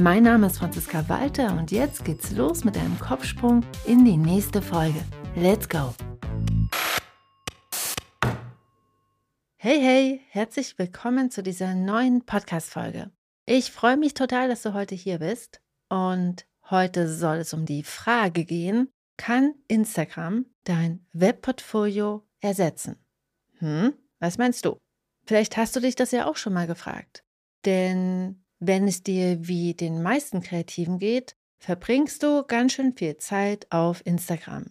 Mein Name ist Franziska Walter und jetzt geht's los mit einem Kopfsprung in die nächste Folge. Let's go! Hey, hey, herzlich willkommen zu dieser neuen Podcast-Folge. Ich freue mich total, dass du heute hier bist und heute soll es um die Frage gehen, kann Instagram dein Webportfolio ersetzen? Hm, was meinst du? Vielleicht hast du dich das ja auch schon mal gefragt. Denn wenn es dir wie den meisten Kreativen geht, verbringst du ganz schön viel Zeit auf Instagram.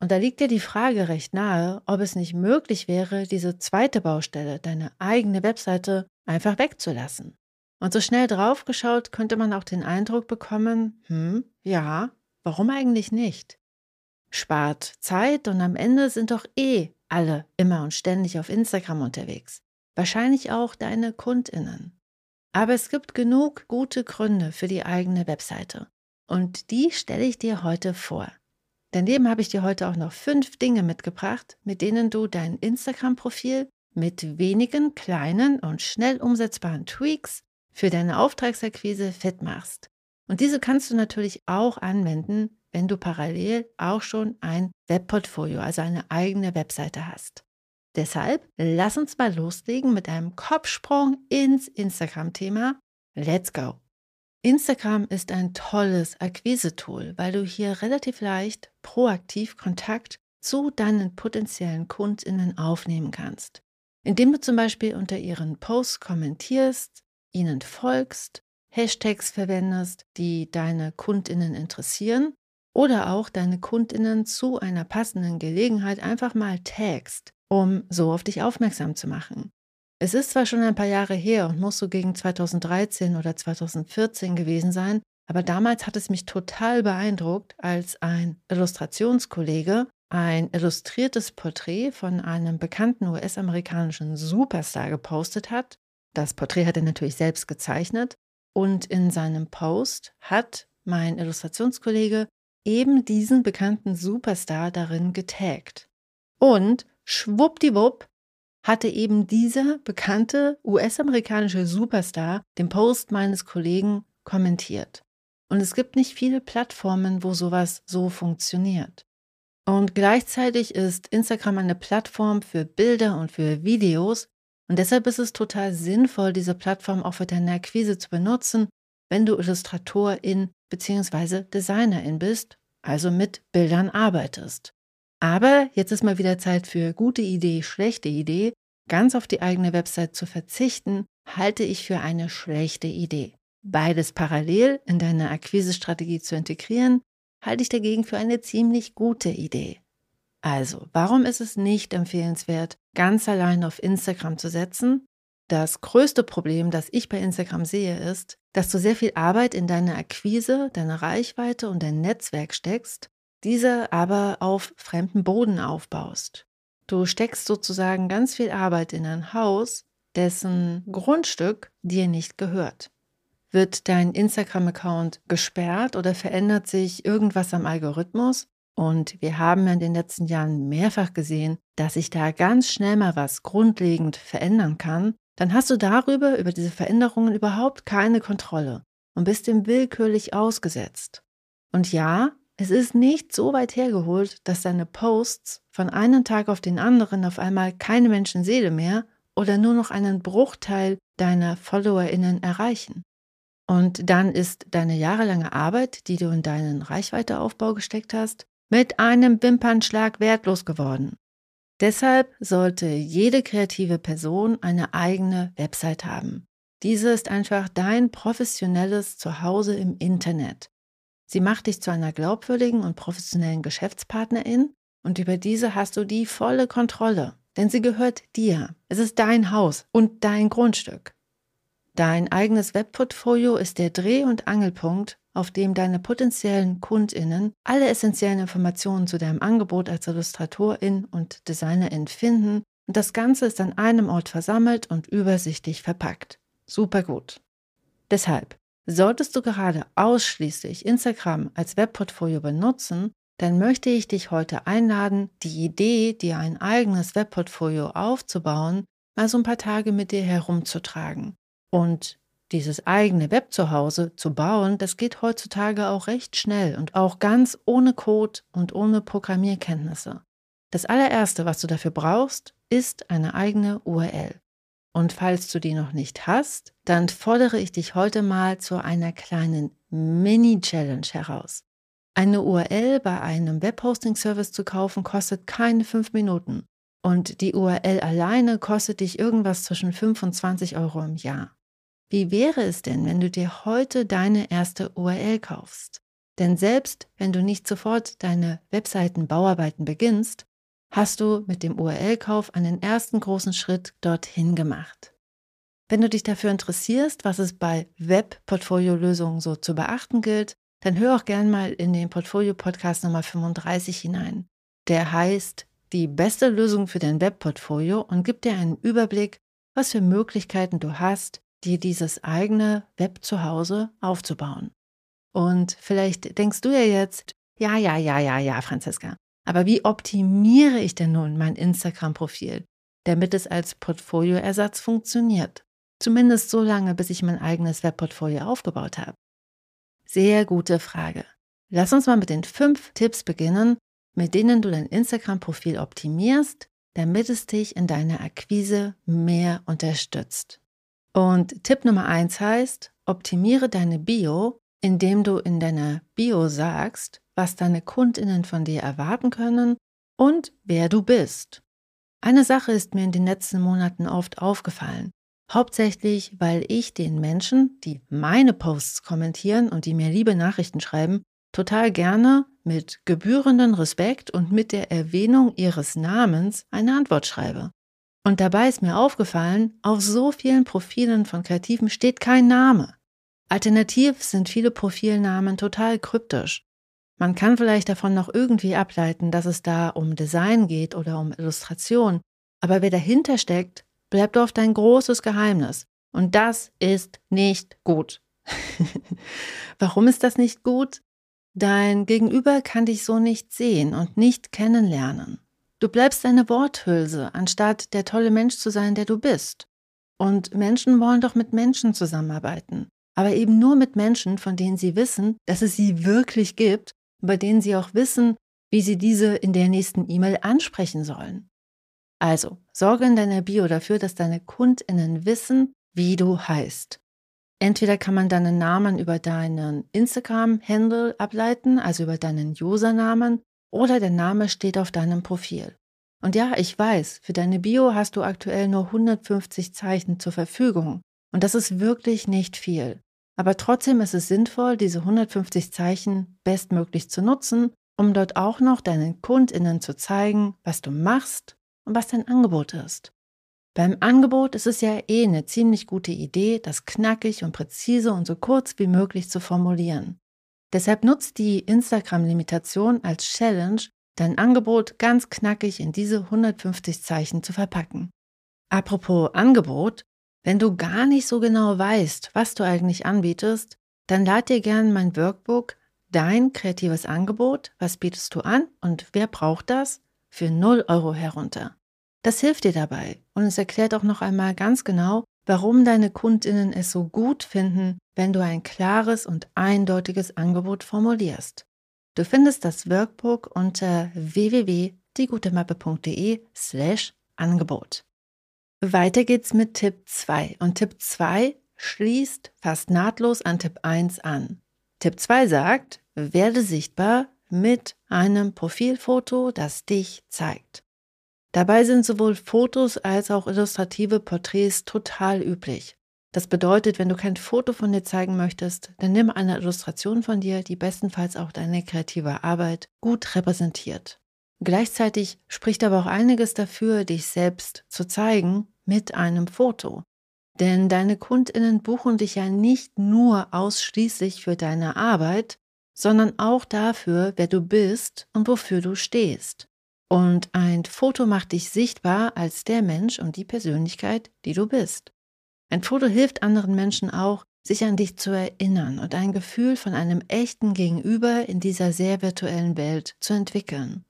Und da liegt dir die Frage recht nahe, ob es nicht möglich wäre, diese zweite Baustelle, deine eigene Webseite, einfach wegzulassen. Und so schnell draufgeschaut könnte man auch den Eindruck bekommen, hm, ja, warum eigentlich nicht? Spart Zeit und am Ende sind doch eh alle immer und ständig auf Instagram unterwegs. Wahrscheinlich auch deine Kundinnen. Aber es gibt genug gute Gründe für die eigene Webseite. Und die stelle ich dir heute vor. Daneben habe ich dir heute auch noch fünf Dinge mitgebracht, mit denen du dein Instagram-Profil mit wenigen kleinen und schnell umsetzbaren Tweaks für deine Auftragsakquise fit machst. Und diese kannst du natürlich auch anwenden, wenn du parallel auch schon ein Webportfolio, also eine eigene Webseite hast. Deshalb lass uns mal loslegen mit einem Kopfsprung ins Instagram-Thema. Let's go! Instagram ist ein tolles Akquise-Tool, weil du hier relativ leicht proaktiv Kontakt zu deinen potenziellen KundInnen aufnehmen kannst. Indem du zum Beispiel unter ihren Posts kommentierst, ihnen folgst, Hashtags verwendest, die deine KundInnen interessieren oder auch deine KundInnen zu einer passenden Gelegenheit einfach mal tagst, um so auf dich aufmerksam zu machen. Es ist zwar schon ein paar Jahre her und muss so gegen 2013 oder 2014 gewesen sein, aber damals hat es mich total beeindruckt, als ein Illustrationskollege ein illustriertes Porträt von einem bekannten US-amerikanischen Superstar gepostet hat. Das Porträt hat er natürlich selbst gezeichnet und in seinem Post hat mein Illustrationskollege eben diesen bekannten Superstar darin getaggt. Und schwuppdiwupp hatte eben dieser bekannte US-amerikanische Superstar den Post meines Kollegen kommentiert. Und es gibt nicht viele Plattformen, wo sowas so funktioniert. Und gleichzeitig ist Instagram eine Plattform für Bilder und für Videos. Und deshalb ist es total sinnvoll, diese Plattform auch für deine Akquise zu benutzen, wenn du Illustratorin bzw. Designerin bist, also mit Bildern arbeitest. Aber jetzt ist mal wieder Zeit für gute Idee, schlechte Idee. Ganz auf die eigene Website zu verzichten, halte ich für eine schlechte Idee. Beides parallel in deine Akquisestrategie zu integrieren, halte ich dagegen für eine ziemlich gute Idee. Also, warum ist es nicht empfehlenswert, ganz allein auf Instagram zu setzen? Das größte Problem, das ich bei Instagram sehe, ist, dass du sehr viel Arbeit in deine Akquise, deine Reichweite und dein Netzwerk steckst diese aber auf fremden Boden aufbaust. Du steckst sozusagen ganz viel Arbeit in ein Haus, dessen Grundstück dir nicht gehört. Wird dein Instagram-Account gesperrt oder verändert sich irgendwas am Algorithmus? Und wir haben in den letzten Jahren mehrfach gesehen, dass sich da ganz schnell mal was grundlegend verändern kann. Dann hast du darüber, über diese Veränderungen überhaupt keine Kontrolle und bist dem willkürlich ausgesetzt. Und ja, es ist nicht so weit hergeholt, dass deine Posts von einem Tag auf den anderen auf einmal keine Menschenseele mehr oder nur noch einen Bruchteil deiner FollowerInnen erreichen. Und dann ist deine jahrelange Arbeit, die du in deinen Reichweiteaufbau gesteckt hast, mit einem Wimpernschlag wertlos geworden. Deshalb sollte jede kreative Person eine eigene Website haben. Diese ist einfach dein professionelles Zuhause im Internet. Sie macht dich zu einer glaubwürdigen und professionellen Geschäftspartnerin und über diese hast du die volle Kontrolle, denn sie gehört dir. Es ist dein Haus und dein Grundstück. Dein eigenes Webportfolio ist der Dreh- und Angelpunkt auf dem deine potenziellen KundInnen alle essentiellen Informationen zu deinem Angebot als Illustratorin und Designerin finden und das Ganze ist an einem Ort versammelt und übersichtlich verpackt. Super gut. Deshalb, solltest du gerade ausschließlich Instagram als Webportfolio benutzen, dann möchte ich dich heute einladen, die Idee, dir ein eigenes Webportfolio aufzubauen, mal so ein paar Tage mit dir herumzutragen. Und dieses eigene Web zu Hause zu bauen, das geht heutzutage auch recht schnell und auch ganz ohne Code und ohne Programmierkenntnisse. Das allererste, was du dafür brauchst, ist eine eigene URL. Und falls du die noch nicht hast, dann fordere ich dich heute mal zu einer kleinen Mini-Challenge heraus. Eine URL bei einem Webhosting-Service zu kaufen kostet keine fünf Minuten. Und die URL alleine kostet dich irgendwas zwischen 25 Euro im Jahr. Wie wäre es denn, wenn du dir heute deine erste URL kaufst? Denn selbst wenn du nicht sofort deine Webseitenbauarbeiten beginnst, hast du mit dem URL-Kauf einen ersten großen Schritt dorthin gemacht. Wenn du dich dafür interessierst, was es bei Web-Portfolio-Lösungen so zu beachten gilt, dann hör auch gern mal in den Portfolio-Podcast Nummer 35 hinein. Der heißt Die beste Lösung für dein Webportfolio und gibt dir einen Überblick, was für Möglichkeiten du hast, dir dieses eigene Web zu Hause aufzubauen. Und vielleicht denkst du ja jetzt, ja, ja, ja, ja, ja, Franziska, aber wie optimiere ich denn nun mein Instagram-Profil, damit es als Portfolioersatz funktioniert? Zumindest so lange, bis ich mein eigenes Webportfolio aufgebaut habe. Sehr gute Frage. Lass uns mal mit den fünf Tipps beginnen, mit denen du dein Instagram-Profil optimierst, damit es dich in deiner Akquise mehr unterstützt. Und Tipp Nummer eins heißt, optimiere deine Bio, indem du in deiner Bio sagst, was deine Kundinnen von dir erwarten können und wer du bist. Eine Sache ist mir in den letzten Monaten oft aufgefallen. Hauptsächlich, weil ich den Menschen, die meine Posts kommentieren und die mir liebe Nachrichten schreiben, total gerne mit gebührenden Respekt und mit der Erwähnung ihres Namens eine Antwort schreibe. Und dabei ist mir aufgefallen, auf so vielen Profilen von Kreativen steht kein Name. Alternativ sind viele Profilnamen total kryptisch. Man kann vielleicht davon noch irgendwie ableiten, dass es da um Design geht oder um Illustration, aber wer dahinter steckt, bleibt oft ein großes Geheimnis. Und das ist nicht gut. Warum ist das nicht gut? Dein Gegenüber kann dich so nicht sehen und nicht kennenlernen. Du bleibst eine Worthülse, anstatt der tolle Mensch zu sein, der du bist. Und Menschen wollen doch mit Menschen zusammenarbeiten. Aber eben nur mit Menschen, von denen sie wissen, dass es sie wirklich gibt, bei denen sie auch wissen, wie sie diese in der nächsten E-Mail ansprechen sollen. Also, sorge in deiner Bio dafür, dass deine KundInnen wissen, wie du heißt. Entweder kann man deinen Namen über deinen Instagram-Handle ableiten, also über deinen Usernamen, oder der Name steht auf deinem Profil. Und ja, ich weiß, für deine Bio hast du aktuell nur 150 Zeichen zur Verfügung. Und das ist wirklich nicht viel. Aber trotzdem ist es sinnvoll, diese 150 Zeichen bestmöglich zu nutzen, um dort auch noch deinen Kundinnen zu zeigen, was du machst und was dein Angebot ist. Beim Angebot ist es ja eh eine ziemlich gute Idee, das knackig und präzise und so kurz wie möglich zu formulieren. Deshalb nutzt die Instagram-Limitation als Challenge, dein Angebot ganz knackig in diese 150 Zeichen zu verpacken. Apropos Angebot, wenn du gar nicht so genau weißt, was du eigentlich anbietest, dann lad dir gerne mein Workbook Dein kreatives Angebot, was bietest du an und wer braucht das, für 0 Euro herunter. Das hilft dir dabei und es erklärt auch noch einmal ganz genau, warum deine Kundinnen es so gut finden, wenn du ein klares und eindeutiges Angebot formulierst. Du findest das Workbook unter www.diegutemappe.de slash Angebot. Weiter geht's mit Tipp 2 und Tipp 2 schließt fast nahtlos an Tipp 1 an. Tipp 2 sagt, werde sichtbar mit einem Profilfoto, das dich zeigt. Dabei sind sowohl Fotos als auch illustrative Porträts total üblich. Das bedeutet, wenn du kein Foto von dir zeigen möchtest, dann nimm eine Illustration von dir, die bestenfalls auch deine kreative Arbeit gut repräsentiert. Gleichzeitig spricht aber auch einiges dafür, dich selbst zu zeigen mit einem Foto. Denn deine Kundinnen buchen dich ja nicht nur ausschließlich für deine Arbeit, sondern auch dafür, wer du bist und wofür du stehst. Und ein Foto macht dich sichtbar als der Mensch und die Persönlichkeit, die du bist. Ein Foto hilft anderen Menschen auch, sich an dich zu erinnern und ein Gefühl von einem echten Gegenüber in dieser sehr virtuellen Welt zu entwickeln.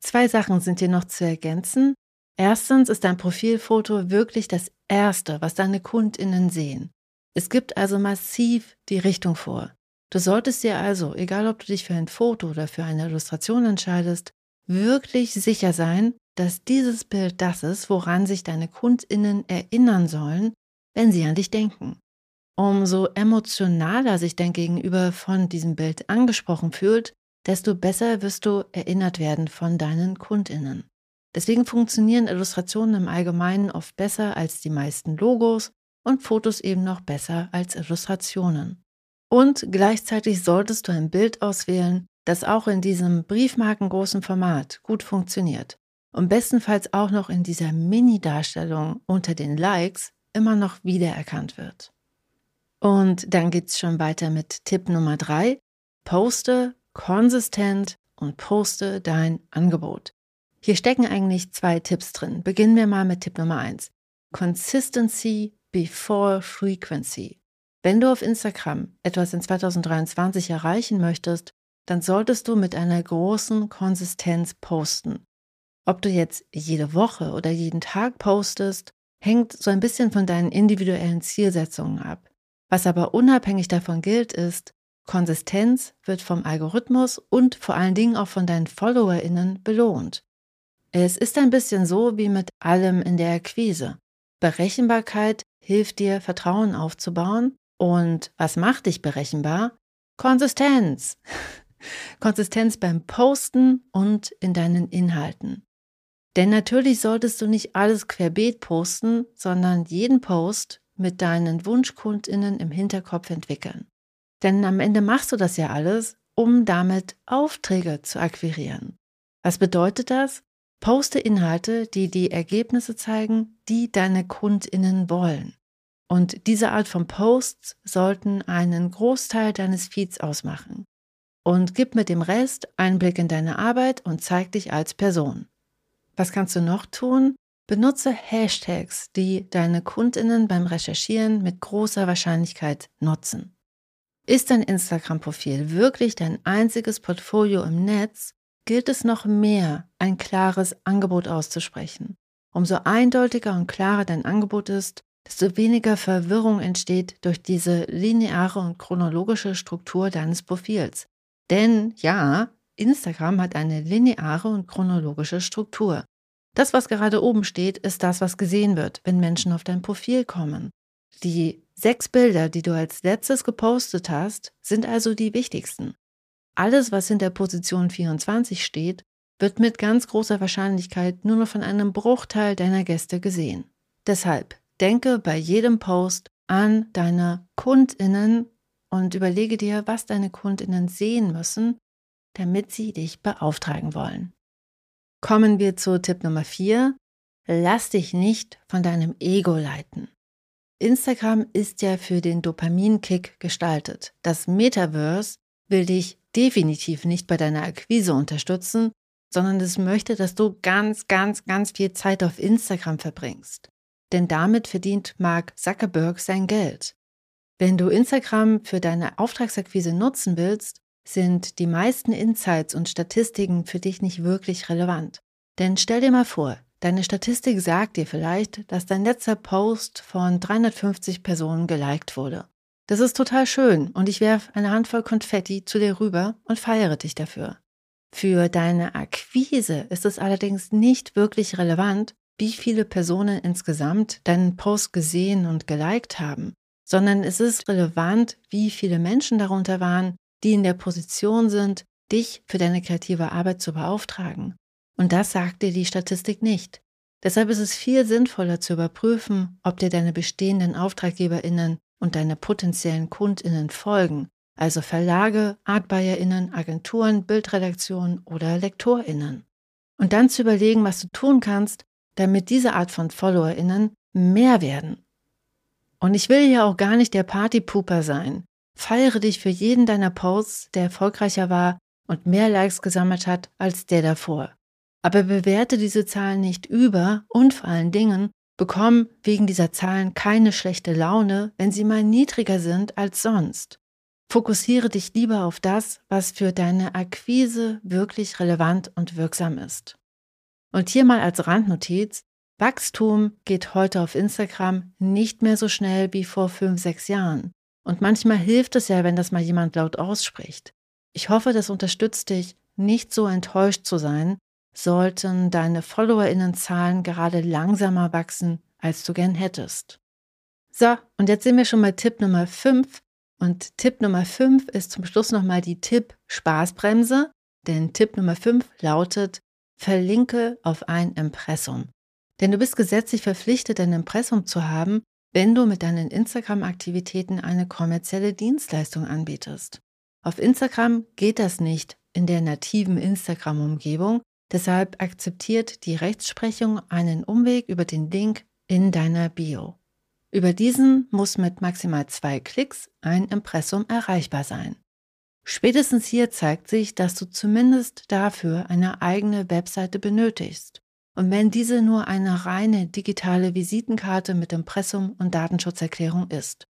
Zwei Sachen sind hier noch zu ergänzen. Erstens ist dein Profilfoto wirklich das Erste, was deine Kundinnen sehen. Es gibt also massiv die Richtung vor. Du solltest dir also, egal ob du dich für ein Foto oder für eine Illustration entscheidest, wirklich sicher sein, dass dieses Bild das ist, woran sich deine Kundinnen erinnern sollen, wenn sie an dich denken. Umso emotionaler sich dein Gegenüber von diesem Bild angesprochen fühlt, desto besser wirst du erinnert werden von deinen Kundinnen. Deswegen funktionieren Illustrationen im Allgemeinen oft besser als die meisten Logos und Fotos eben noch besser als Illustrationen. Und gleichzeitig solltest du ein Bild auswählen, das auch in diesem briefmarkengroßen Format gut funktioniert und bestenfalls auch noch in dieser Mini-Darstellung unter den Likes immer noch wiedererkannt wird. Und dann geht's schon weiter mit Tipp Nummer drei: Poste konsistent und poste dein Angebot. Hier stecken eigentlich zwei Tipps drin. Beginnen wir mal mit Tipp Nummer eins: Consistency before Frequency. Wenn du auf Instagram etwas in 2023 erreichen möchtest, dann solltest du mit einer großen Konsistenz posten. Ob du jetzt jede Woche oder jeden Tag postest, hängt so ein bisschen von deinen individuellen Zielsetzungen ab. Was aber unabhängig davon gilt, ist, Konsistenz wird vom Algorithmus und vor allen Dingen auch von deinen FollowerInnen belohnt. Es ist ein bisschen so wie mit allem in der Akquise. Berechenbarkeit hilft dir, Vertrauen aufzubauen. Und was macht dich berechenbar? Konsistenz. Konsistenz beim Posten und in deinen Inhalten. Denn natürlich solltest du nicht alles querbeet posten, sondern jeden Post mit deinen Wunschkundinnen im Hinterkopf entwickeln. Denn am Ende machst du das ja alles, um damit Aufträge zu akquirieren. Was bedeutet das? Poste Inhalte, die die Ergebnisse zeigen, die deine Kundinnen wollen. Und diese Art von Posts sollten einen Großteil deines Feeds ausmachen und gib mit dem Rest Einblick in deine Arbeit und zeig dich als Person. Was kannst du noch tun? Benutze Hashtags, die deine Kundinnen beim Recherchieren mit großer Wahrscheinlichkeit nutzen. Ist dein Instagram-Profil wirklich dein einziges Portfolio im Netz, gilt es noch mehr, ein klares Angebot auszusprechen. Umso eindeutiger und klarer dein Angebot ist, desto weniger Verwirrung entsteht durch diese lineare und chronologische Struktur deines Profils. Denn ja, Instagram hat eine lineare und chronologische Struktur. Das, was gerade oben steht, ist das, was gesehen wird, wenn Menschen auf dein Profil kommen. Die sechs Bilder, die du als letztes gepostet hast, sind also die wichtigsten. Alles, was hinter Position 24 steht, wird mit ganz großer Wahrscheinlichkeit nur noch von einem Bruchteil deiner Gäste gesehen. Deshalb denke bei jedem Post an deine Kundinnen und überlege dir, was deine Kundinnen sehen müssen, damit sie dich beauftragen wollen. Kommen wir zu Tipp Nummer 4. Lass dich nicht von deinem Ego leiten. Instagram ist ja für den Dopaminkick gestaltet. Das Metaverse will dich definitiv nicht bei deiner Akquise unterstützen, sondern es möchte, dass du ganz, ganz, ganz viel Zeit auf Instagram verbringst. Denn damit verdient Mark Zuckerberg sein Geld. Wenn du Instagram für deine Auftragsakquise nutzen willst, sind die meisten Insights und Statistiken für dich nicht wirklich relevant. Denn stell dir mal vor, deine Statistik sagt dir vielleicht, dass dein letzter Post von 350 Personen geliked wurde. Das ist total schön und ich werfe eine Handvoll Konfetti zu dir rüber und feiere dich dafür. Für deine Akquise ist es allerdings nicht wirklich relevant, wie viele Personen insgesamt deinen Post gesehen und geliked haben sondern es ist relevant, wie viele Menschen darunter waren, die in der Position sind, dich für deine kreative Arbeit zu beauftragen. Und das sagt dir die Statistik nicht. Deshalb ist es viel sinnvoller zu überprüfen, ob dir deine bestehenden Auftraggeberinnen und deine potenziellen Kundinnen folgen, also Verlage, Artbuyerinnen, Agenturen, Bildredaktionen oder Lektorinnen. Und dann zu überlegen, was du tun kannst, damit diese Art von Followerinnen mehr werden Und ich will ja auch gar nicht der Partypooper sein. Feiere dich für jeden deiner Posts, der erfolgreicher war und mehr Likes gesammelt hat als der davor. Aber bewerte diese Zahlen nicht über und vor allen Dingen bekomm wegen dieser Zahlen keine schlechte Laune, wenn sie mal niedriger sind als sonst. Fokussiere dich lieber auf das, was für deine Akquise wirklich relevant und wirksam ist. Und hier mal als Randnotiz, Wachstum geht heute auf Instagram nicht mehr so schnell wie vor fünf, sechs Jahren. Und manchmal hilft es ja, wenn das mal jemand laut ausspricht. Ich hoffe, das unterstützt dich, nicht so enttäuscht zu sein, sollten deine Followerinnenzahlen gerade langsamer wachsen, als du gern hättest. So, und jetzt sind wir schon mal Tipp Nummer 5. Und Tipp Nummer 5 ist zum Schluss nochmal die Tipp-Spaßbremse. Denn Tipp Nummer 5 lautet, verlinke auf ein Impressum. Denn du bist gesetzlich verpflichtet, ein Impressum zu haben, wenn du mit deinen Instagram-Aktivitäten eine kommerzielle Dienstleistung anbietest. Auf Instagram geht das nicht in der nativen Instagram-Umgebung, deshalb akzeptiert die Rechtsprechung einen Umweg über den Link in deiner Bio. Über diesen muss mit maximal zwei Klicks ein Impressum erreichbar sein. Spätestens hier zeigt sich, dass du zumindest dafür eine eigene Webseite benötigst. Und wenn diese nur eine reine digitale Visitenkarte mit Impressum und Datenschutzerklärung ist.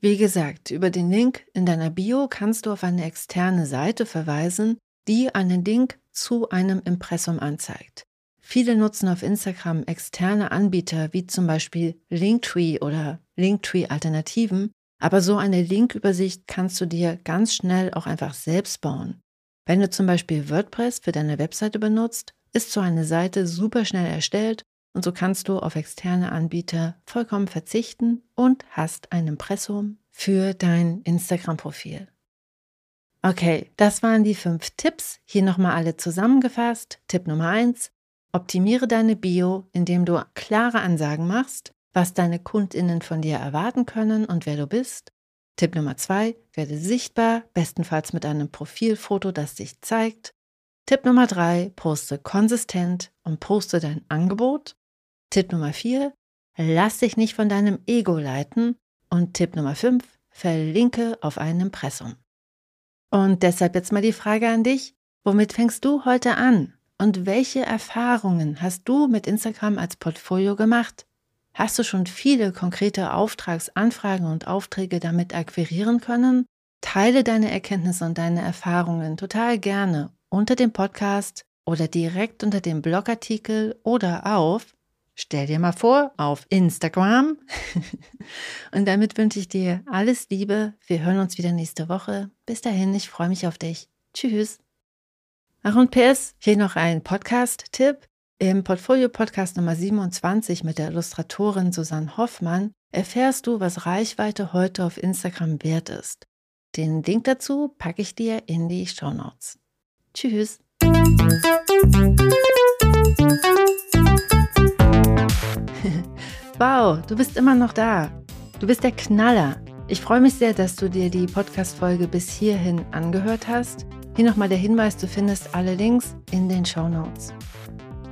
Wie gesagt, über den Link in deiner Bio kannst du auf eine externe Seite verweisen, die einen Link zu einem Impressum anzeigt. Viele nutzen auf Instagram externe Anbieter wie zum Beispiel Linktree oder Linktree-Alternativen, aber so eine Linkübersicht kannst du dir ganz schnell auch einfach selbst bauen. Wenn du zum Beispiel WordPress für deine Webseite benutzt, ist so eine Seite super schnell erstellt und so kannst du auf externe Anbieter vollkommen verzichten und hast ein Impressum für dein Instagram-Profil. Okay, das waren die fünf Tipps. Hier nochmal alle zusammengefasst. Tipp Nummer eins: Optimiere deine Bio, indem du klare Ansagen machst, was deine KundInnen von dir erwarten können und wer du bist. Tipp Nummer zwei: Werde sichtbar, bestenfalls mit einem Profilfoto, das dich zeigt. Tipp Nummer drei, poste konsistent und poste dein Angebot. Tipp Nummer vier, lass dich nicht von deinem Ego leiten. Und Tipp Nummer fünf, verlinke auf ein Impressum. Und deshalb jetzt mal die Frage an dich, womit fängst du heute an? Und welche Erfahrungen hast du mit Instagram als Portfolio gemacht? Hast du schon viele konkrete Auftragsanfragen und Aufträge damit akquirieren können? Teile deine Erkenntnisse und deine Erfahrungen total gerne unter dem Podcast oder direkt unter dem Blogartikel oder auf, stell dir mal vor, auf Instagram. und damit wünsche ich dir alles Liebe. Wir hören uns wieder nächste Woche. Bis dahin, ich freue mich auf dich. Tschüss. Ach und PS, hier noch ein Podcast-Tipp. Im Portfolio-Podcast Nummer 27 mit der Illustratorin Susanne Hoffmann erfährst du, was Reichweite heute auf Instagram wert ist. Den Link dazu packe ich dir in die Show Notes. Tschüss. wow, du bist immer noch da. Du bist der Knaller. Ich freue mich sehr, dass du dir die Podcast-Folge bis hierhin angehört hast. Hier nochmal der Hinweis, du findest alle Links in den Show Notes.